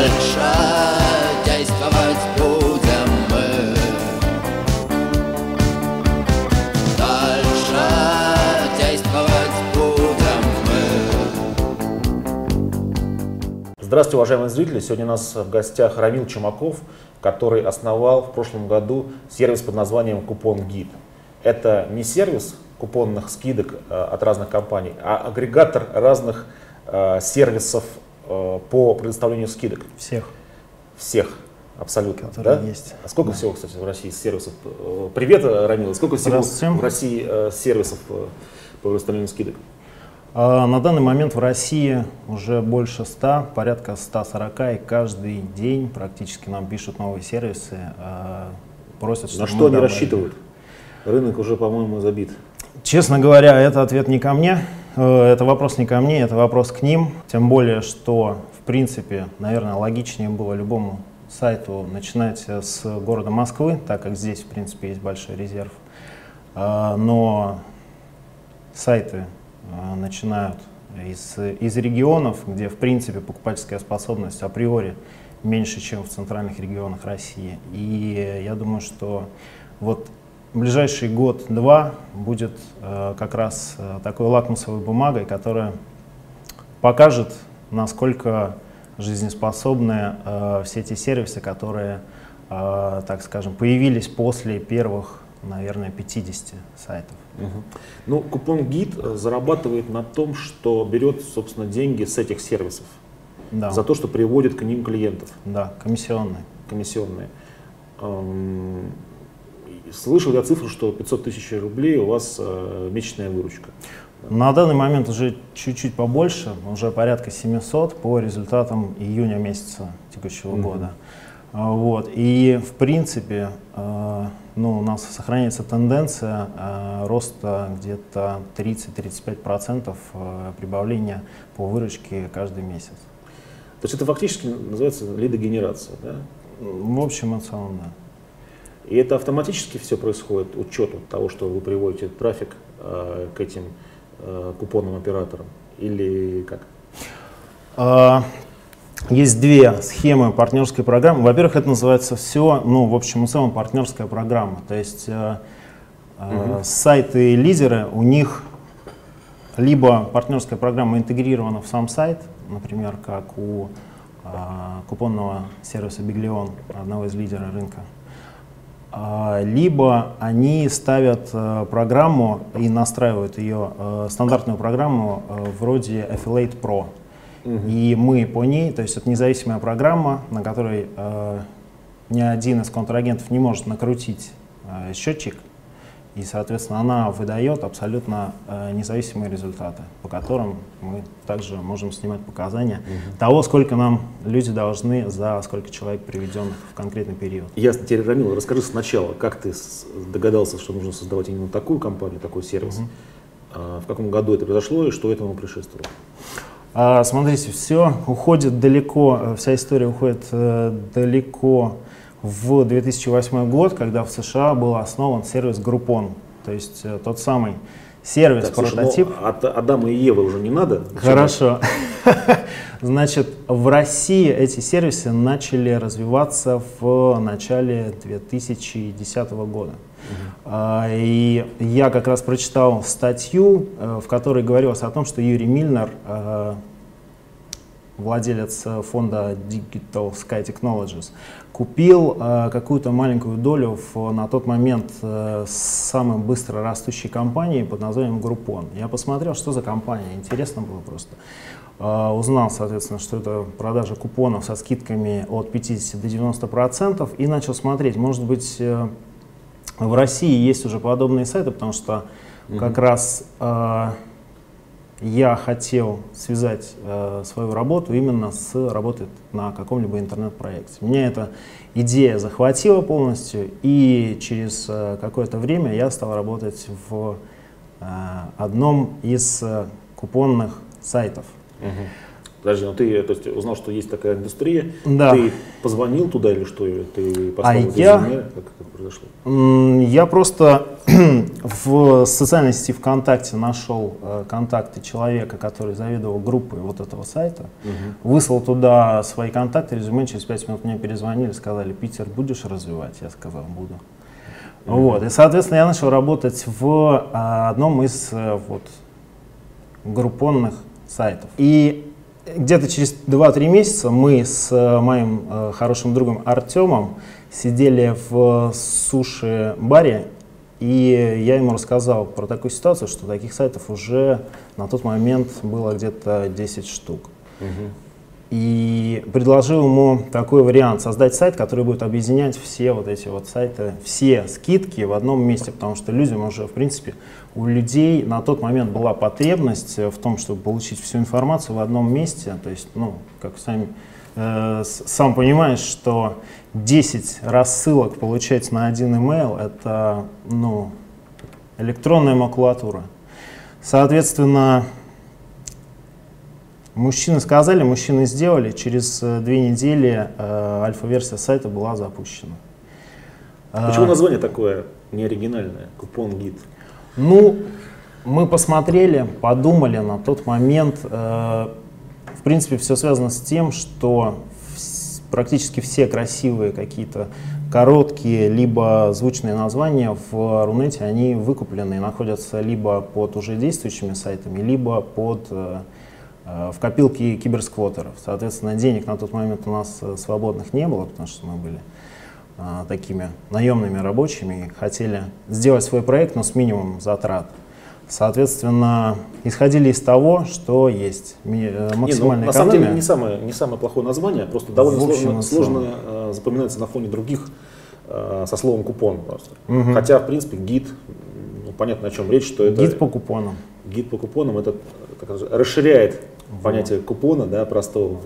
Дальше действовать будем мы Дальше действовать будем мы Здравствуйте, уважаемые зрители! Сегодня у нас в гостях Рамил Чумаков, который основал в прошлом году сервис под названием Купон Гид. Это не сервис купонных скидок э, от разных компаний, а агрегатор разных э, сервисов по предоставлению скидок. Всех, Всех абсолютно. которые да? есть. А сколько Да. всего, кстати, в России сервисов? Э, Привет, э, Рамил. Сколько всего в России э, сервисов э, по предоставлению скидок? А, На данный момент в России уже больше 100, порядка 140, и каждый день практически нам пишут новые сервисы, просят, На чтобы что мы они добавили. рассчитывают? Рынок уже, по-моему, забит. Честно говоря, это ответ не ко мне, э, это вопрос не ко мне, это вопрос к ним, тем более, что, в принципе, наверное, логичнее было любому сайту начинать э, с города Москвы, так как здесь, в принципе, есть большой резерв. А, Но сайты э, начинают из, из регионов, где, в принципе, покупательская способность априори меньше, чем в центральных регионах России. И я думаю, что вот ближайший год-два будет э, как раз э, такой лакмусовой бумагой, которая покажет, насколько жизнеспособны э, все эти сервисы, которые, э, так скажем, появились после первых, наверное, 50 сайтов. Ну, купон гид э, зарабатывает на том, что берет, собственно, деньги с этих сервисов Да, за то, что приводит к ним клиентов да, комиссионные. комиссионные. Эм, Слышал я цифру, что 500 тысяч рублей у вас э, месячная выручка. На данный момент уже чуть-чуть побольше, уже порядка 700 по результатам июня месяца текущего Мгм. года. А, Вот. И в принципе э, ну, у нас сохраняется тенденция э, роста где-то 30-35% э, прибавления по выручке каждый месяц. То есть это фактически называется лидогенерация, да? В общем и целом, да. И это автоматически все происходит, учет от того, что вы приводите трафик э, к этим э, купонным операторам? Или как? А, Есть две схемы партнерской программы. Во-первых, это называется все, ну, в общем и целом, партнерская программа. То есть э, э, Мгм. сайты лидеры, у них либо партнерская программа интегрирована в сам сайт, например, как у а, купонного сервиса Биглион, одного из лидеров рынка, либо они ставят э, программу и настраивают ее, э, стандартную программу э, вроде Affiliate Pro. И мы по ней, то есть это независимая программа, на которой ни один из контрагентов не может накрутить счетчик, и, соответственно, она выдает абсолютно э, независимые результаты, по которым мы также можем снимать показания того, сколько нам люди должны за сколько человек приведенных в конкретный период. Ясно. Теперь, Рамил, расскажи сначала, как ты догадался, что нужно создавать именно такую компанию, такой сервис? А, В каком году это произошло и что этому предшествовало? А, смотрите, все уходит далеко, э, вся история уходит э, далеко в 2008 год, когда в США был основан сервис Groupon, то есть э, тот самый сервис, Так, слушай, ну, прототип. от Адама и Евы уже не надо? Хорошо. Значит, в России эти сервисы начали развиваться в начале 2010 года. А, И я как раз прочитал статью, э, в которой говорилось о том, что Юрий Мильнер, э, владелец фонда Digital Sky Technologies, купил э, какую-то маленькую долю в, на тот момент э, самой быстро растущей компании под названием Groupon. Я посмотрел, что за компания, интересно было просто. Э, узнал, соответственно, что это продажа купонов со скидками от 50 до 90 процентов и начал смотреть, может быть, э, в России есть уже подобные сайты, потому что как раз э, я хотел связать э, свою работу именно с работой на каком-либо интернет-проекте. Меня эта идея захватила полностью, и через э, какое-то время я стал работать в э, одном из э, купонных сайтов. Подожди, ну ты то есть, узнал, что есть такая индустрия, Да. ты позвонил туда или что? Или Ты поставил А я- резюме? Как это произошло? Я просто в социальной сети ВКонтакте нашел э, контакты человека, который заведовал группой вот этого сайта, выслал туда свои контакты, резюме, через пять минут мне перезвонили, сказали, Питер, будешь развивать? Я сказал, буду. Вот. И, соответственно, я начал работать в а, одном из э, вот, группонных сайтов. И где-то через 2-3 месяца мы с э, моим э, хорошим другом Артемом сидели в суши-баре, и я ему рассказал про такую ситуацию, что таких сайтов уже на тот момент было где-то 10 штук. И предложил ему такой вариант, создать сайт, который будет объединять все вот эти вот сайты, все скидки в одном месте, потому что людям уже, в принципе, у людей на тот момент была потребность э, в том, чтобы получить всю информацию в одном месте, то есть, ну, как сами, э, сам понимаешь, что 10 рассылок получать на один email это, ну, электронная макулатура. Соответственно, Мужчины сказали, мужчины сделали. Через э, две недели э, альфа-версия сайта была запущена. Почему А, название такое неоригинальное? Купон гид. Ну, мы посмотрели, подумали на тот момент. э, в принципе, все связано с тем, что практически все красивые какие-то короткие либо звучные названия в Рунете, они выкуплены и находятся либо под уже действующими сайтами, либо под э, в копилке киберсквотеров. Соответственно, денег на тот момент у нас э, свободных не было, потому что мы были а, такими наемными рабочими и хотели сделать свой проект, но с минимумом затрат. Соответственно, исходили из того, что есть э, Не, ну, максимальная на самом деле экономия. не самое, не самое плохое название, просто довольно общем сложно, сложно э, запоминается на фоне других э, со словом купон просто. Мгм. Хотя, в принципе, гид, ну, понятно, о чем речь, что это Гид по купонам. гид по купонам, это так сказать, расширяет понятие купона, да, простого.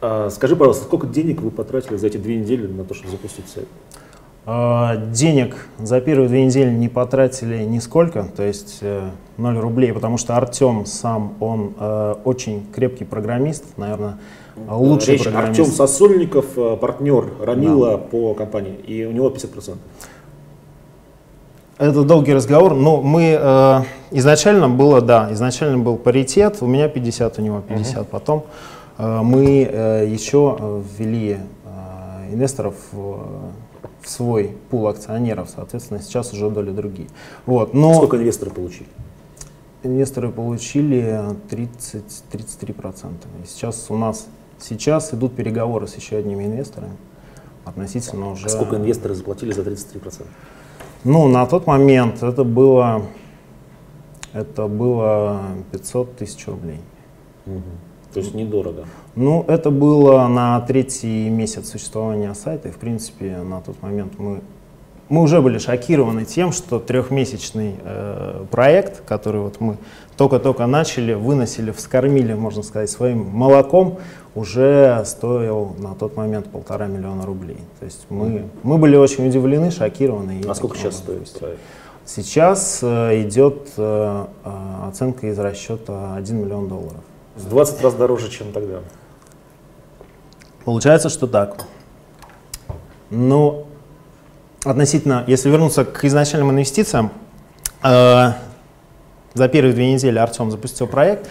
А, скажи, пожалуйста, сколько денег вы потратили за эти две недели на то, чтобы запустить сайт? А, Денег за первые две недели не потратили нисколько, то есть э, 0 рублей, потому что Артем сам, он э, очень крепкий программист, наверное, лучший Речь программист. Артем Сосольников, э, партнер Рамила по компании, и у него 50%. Это долгий разговор, но мы э, изначально было, да, изначально был паритет, у меня 50, у него 50, потом э, мы э, еще э, ввели э, инвесторов в, в свой пул акционеров, соответственно, сейчас уже доли другие. Вот, но Сколько инвесторы получили? инвесторы получили 30, 33%. И сейчас у нас сейчас идут переговоры с еще одними инвесторами относительно уже... А Сколько инвесторы заплатили за 33%? Ну, на тот момент это было, это было 500 тысяч рублей. То есть недорого. Ну, это было на третий месяц существования сайта, и, в принципе, на тот момент мы, мы уже были шокированы тем, что трехмесячный э, проект, который вот мы только-только начали, выносили, вскормили, можно сказать, своим молоком, уже стоил на тот момент полтора миллиона рублей. То есть мы, мы были очень удивлены, шокированы. А сколько сейчас стоит проект? Сейчас э, идет э, э, оценка из расчета 1 миллион долларов. В 20 раз дороже, чем тогда. Получается, что так. Ну, относительно, если вернуться к изначальным инвестициям, э, за первые две недели Артем запустил проект,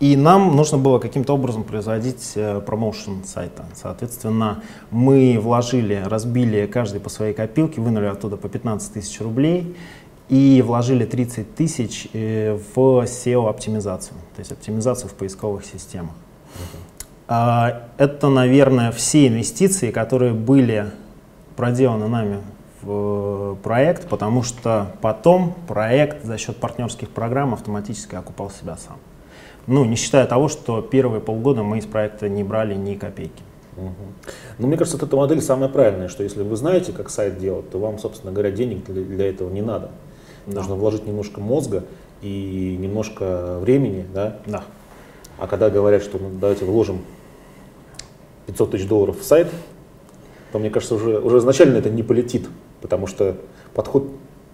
и нам нужно было каким-то образом производить э, промоушен сайта. Соответственно, мы вложили, разбили каждый по своей копилке, вынули оттуда по 15 тысяч рублей и вложили 30 тысяч э, в SEO-оптимизацию, то есть оптимизацию в поисковых системах. А, Это, наверное, все инвестиции, которые были проделаны нами в проект, потому что потом проект за счет партнерских программ автоматически окупал себя сам. Ну, не считая того, что первые полгода мы из проекта не брали ни копейки. Ну, мне кажется, вот эта модель самая правильная, что если вы знаете, как сайт делать, то вам, собственно говоря, денег для, для этого не надо. Да. Нужно вложить немножко мозга и немножко времени, да. Да. А когда говорят, что ну, давайте вложим 500 тысяч долларов в сайт, то мне кажется, уже, уже изначально это не полетит, потому что подход,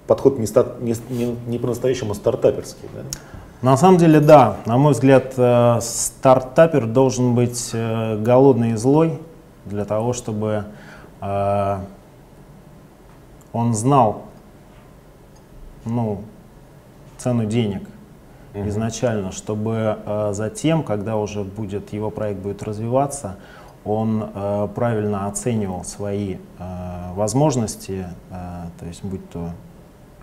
подход не, ста- не, не, не по-настоящему стартаперский. Да? На самом деле, да. На мой взгляд, э, стартапер должен быть э, голодный и злой для того, чтобы э, он знал ну, цену денег изначально, чтобы затем, когда уже будет его проект будет развиваться, он правильно оценивал свои возможности, то есть будь то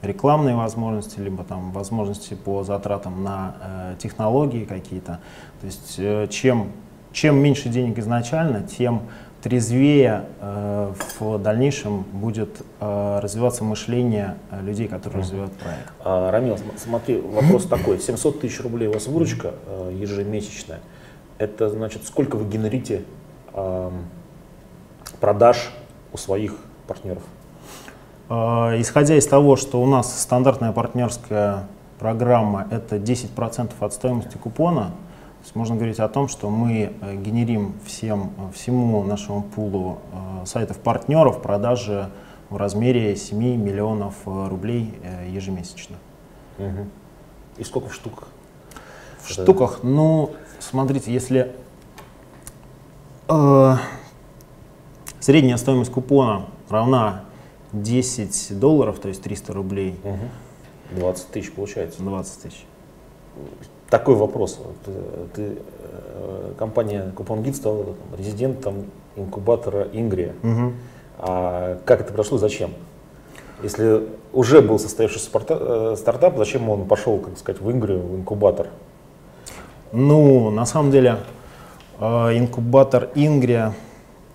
рекламные возможности, либо там возможности по затратам на э, технологии какие-то. То есть э, чем, чем меньше денег изначально, тем трезвее э, в дальнейшем будет э, развиваться мышление э, людей, которые развивают проект. А, Рамил, смотри, вопрос такой. 700 тысяч рублей у вас выручка э, ежемесячная. Это значит, сколько вы генерите э, продаж у своих партнеров? А, исходя из того, что у нас стандартная партнерская программа это 10% от стоимости купона, то есть можно говорить о том, что мы э, генерим всем, всему нашему пулу э, сайтов партнеров продажи в размере 7 миллионов э, рублей ежемесячно. Угу. И сколько в штуках? В штуках, ну, смотрите, если э, средняя стоимость купона равна 10 долларов, то есть 300 рублей. Угу. 20 тысяч получается. 20 тысяч. Такой вопрос. Ты, ты, э, компания Купон Гид стала резидентом инкубатора Ингрия. Угу. А как это прошло, зачем? Если уже был состоявшийся э, стартап, зачем он пошел, как сказать, в Ингрию, в инкубатор? Ну, на самом деле, э, инкубатор Ингрия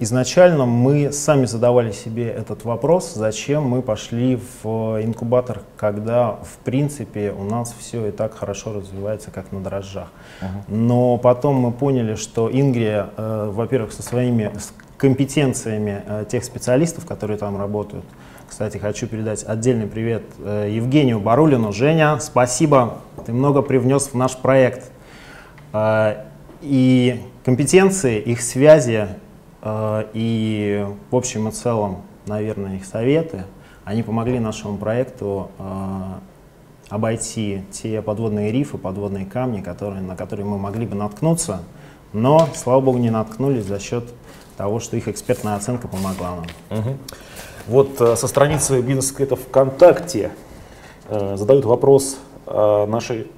Изначально мы сами задавали себе этот вопрос, зачем мы пошли в инкубатор, когда в принципе у нас все и так хорошо развивается, как на дрожжах. Uh-huh. Но потом мы поняли, что Ингрия, э, во-первых, со своими компетенциями э, тех специалистов, которые там работают, кстати, хочу передать отдельный привет э, Евгению Барулину. Женя, спасибо, ты много привнес в наш проект. Э, и компетенции, их связи Э, и в общем и целом, наверное, их советы, они помогли нашему проекту э, обойти те подводные рифы, подводные камни, которые, на которые мы могли бы наткнуться, но, слава богу, не наткнулись за счет того, что их экспертная оценка помогла нам. Угу. Вот э, со страницы бизнес-секрета ВКонтакте э, задают вопрос э, наши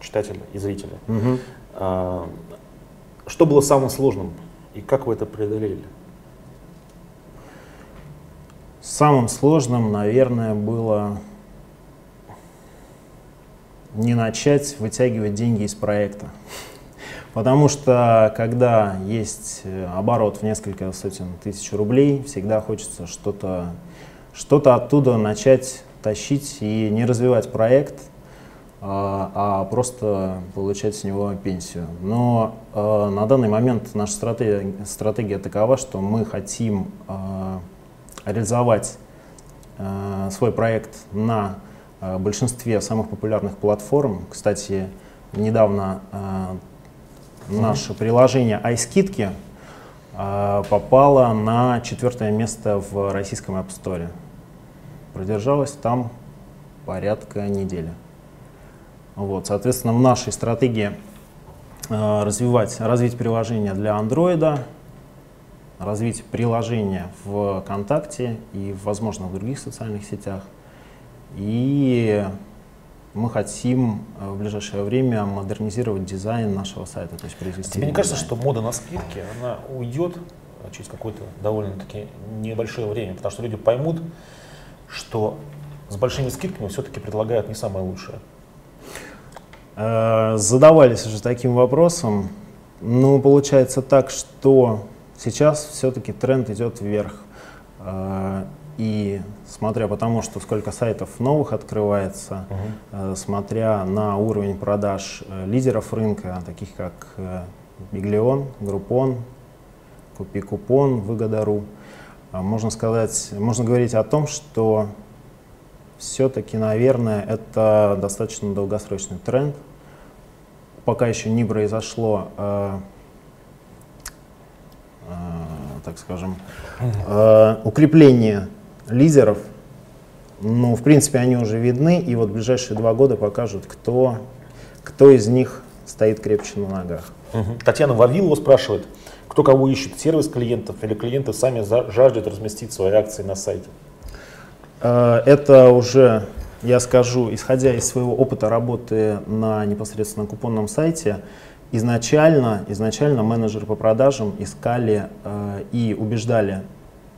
читатели и зрители. Угу. Э, что было самым сложным и как вы это преодолели? Самым сложным, наверное, было не начать вытягивать деньги из проекта. Потому что когда есть оборот в несколько сотен тысяч рублей, всегда хочется что-то что оттуда начать тащить и не развивать проект, а, а просто получать с него пенсию. Но э, на данный момент наша стратегия, стратегия такова, что мы хотим э, реализовать э, свой проект на э, большинстве самых популярных платформ. Кстати, недавно э, наше приложение iSkidки э, попало на четвертое место в российском App Store. Продержалось там порядка недели. Вот, соответственно, в нашей стратегии э, развивать, развить приложение для Android, развить приложение в ВКонтакте и, возможно, в других социальных сетях. И мы хотим э, в ближайшее время модернизировать дизайн нашего сайта, то есть произвести. Тебе не кажется, что мода на скидки, она уйдет через какое-то довольно-таки небольшое время, потому что люди поймут, что с большими скидками все-таки предлагают не самое лучшее. Э, задавались уже таким вопросом. Ну, получается так, что сейчас все-таки тренд идет вверх. Э, и смотря по тому, что сколько сайтов новых открывается, uh-huh. смотря на уровень продаж лидеров рынка, таких как Биглион, Группон, Купи Купон, Выгода.ру, можно сказать, можно говорить о том, что все-таки, наверное, это достаточно долгосрочный тренд, пока еще не произошло, э, э, так скажем, э, укрепление лидеров Ну, в принципе, они уже видны, и вот ближайшие два года покажут, кто, кто из них стоит крепче на ногах. Мгм. Татьяна Вавилова спрашивает, кто кого ищет, сервис клиентов или клиенты сами жаждут разместить свои акции на сайте? Э, Это уже, я скажу, исходя из своего опыта работы на непосредственно купонном сайте, изначально, изначально менеджеры по продажам искали э, и убеждали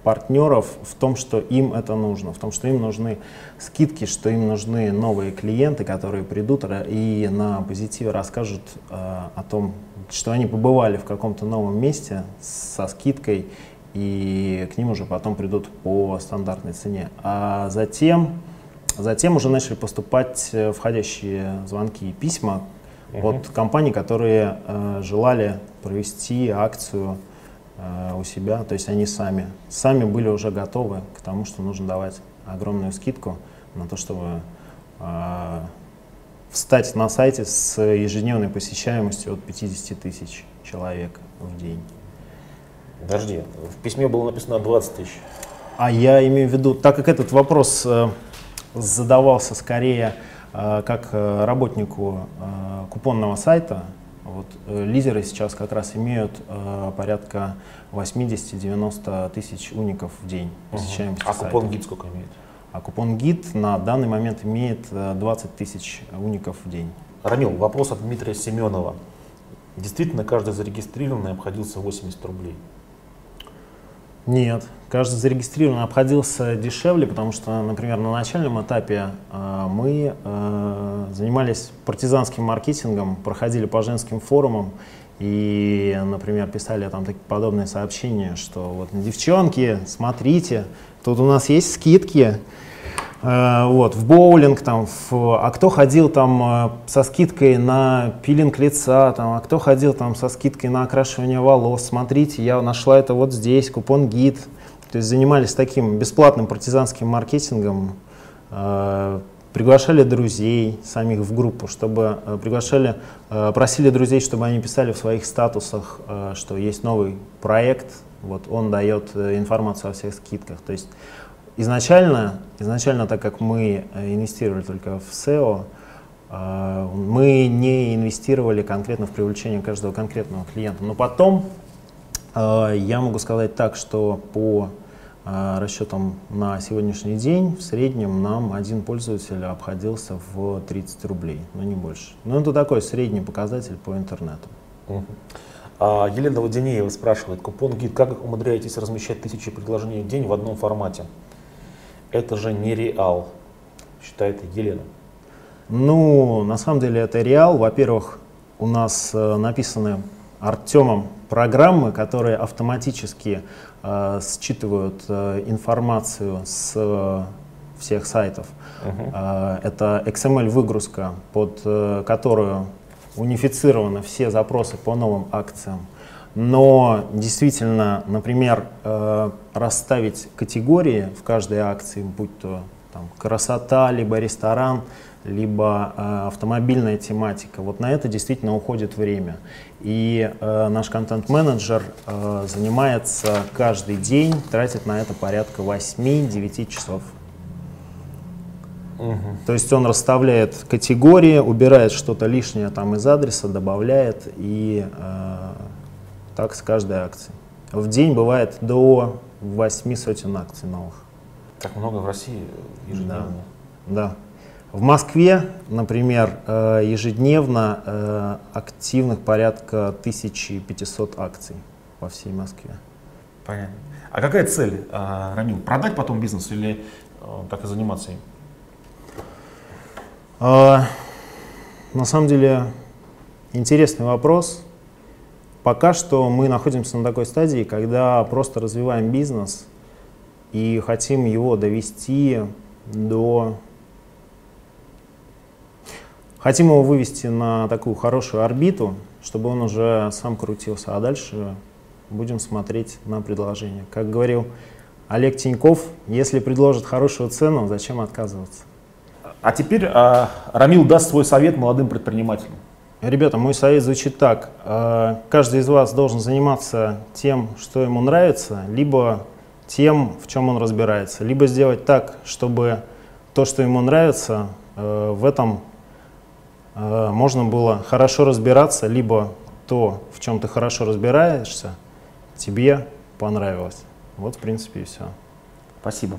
партнеров в том, что им это нужно, в том, что им нужны скидки, что им нужны новые клиенты, которые придут и на позитиве расскажут э, о том, что они побывали в каком-то новом месте со скидкой, и к ним уже потом придут по стандартной цене. А затем, затем уже начали поступать э, входящие звонки и письма от компаний, которые э, желали провести акцию э, у себя, то есть они сами, сами были уже готовы к тому, что нужно давать огромную скидку на то, чтобы э, встать на сайте с ежедневной посещаемостью от 50 тысяч человек в день. Подожди, в письме было написано 20 тысяч. А я имею в виду, так как этот вопрос э, задавался скорее э, как э, работнику э, купонного сайта, вот, лидеры сейчас как раз имеют порядка 80-90 тысяч уников в день посещаемости А сайта. купон гид сколько имеет? А купон гид на данный момент имеет э, 20 тысяч уников в день. Рамил, вопрос от Дмитрия Семенова. Действительно, каждый зарегистрированный обходился 80 рублей. Нет, каждый зарегистрированный обходился дешевле, потому что, например, на начальном этапе э, мы э, занимались партизанским маркетингом, проходили по женским форумам и, например, писали там такие подобные сообщения, что вот девчонки, смотрите, тут у нас есть скидки, вот, в боулинг, там, в- а кто ходил там э, со скидкой на пилинг лица, там, а кто ходил там со скидкой на окрашивание волос, смотрите, я нашла это вот здесь, купон гид. То есть занимались таким бесплатным партизанским маркетингом, э, приглашали друзей самих в группу, чтобы э, приглашали, э, просили друзей, чтобы они писали в своих статусах, э, что есть новый проект, вот он дает э, информацию о всех скидках. То есть Изначально, изначально, так как мы э, инвестировали только в SEO, э, мы не инвестировали конкретно в привлечение каждого конкретного клиента. Но потом э, я могу сказать так, что по расчетам на сегодняшний день в среднем нам один пользователь обходился в 30 рублей, но не больше. Но это такой средний показатель по интернету. Мгм. А Елена Водянеева спрашивает, купон гид, как умудряетесь размещать тысячи предложений в день в одном формате? Это же не реал, считает Елена. Ну, на самом деле это реал. Во-первых, у нас э, написаны Артемом программы, которые автоматически э, считывают э, информацию с э, всех сайтов. Э, это XML-выгрузка, под э, которую унифицированы все запросы по новым акциям. Но действительно, например, э, расставить категории в каждой акции, будь то там, красота, либо ресторан, либо э, автомобильная тематика, вот на это действительно уходит время. И э, наш контент-менеджер э, занимается каждый день, тратит на это порядка 8-9 часов. То есть он расставляет категории, убирает что-то лишнее там из адреса, добавляет и э, так с каждой акцией. В день бывает до 8 сотен акций новых. Так много в России ежедневно. Да. В Москве, например, э, ежедневно э, активных порядка 1500 акций по всей Москве. Понятно. А какая цель, а, Рамил? Продать потом бизнес или так и заниматься им? А, На самом деле интересный вопрос. Пока что мы находимся на такой стадии, когда просто развиваем бизнес и хотим его довести до... Хотим его вывести на такую хорошую орбиту, чтобы он уже сам крутился, а дальше будем смотреть на предложение. Как говорил Олег Тиньков, если предложат хорошую цену, зачем отказываться? А теперь а, Рамил даст свой совет молодым предпринимателям. Ребята, мой совет звучит так. Э, Каждый из вас должен заниматься тем, что ему нравится, либо тем, в чем он разбирается. Либо сделать так, чтобы то, что ему нравится, э, в этом э, можно было хорошо разбираться, либо то, в чем ты хорошо разбираешься, тебе понравилось. Вот, в принципе, и все. Спасибо.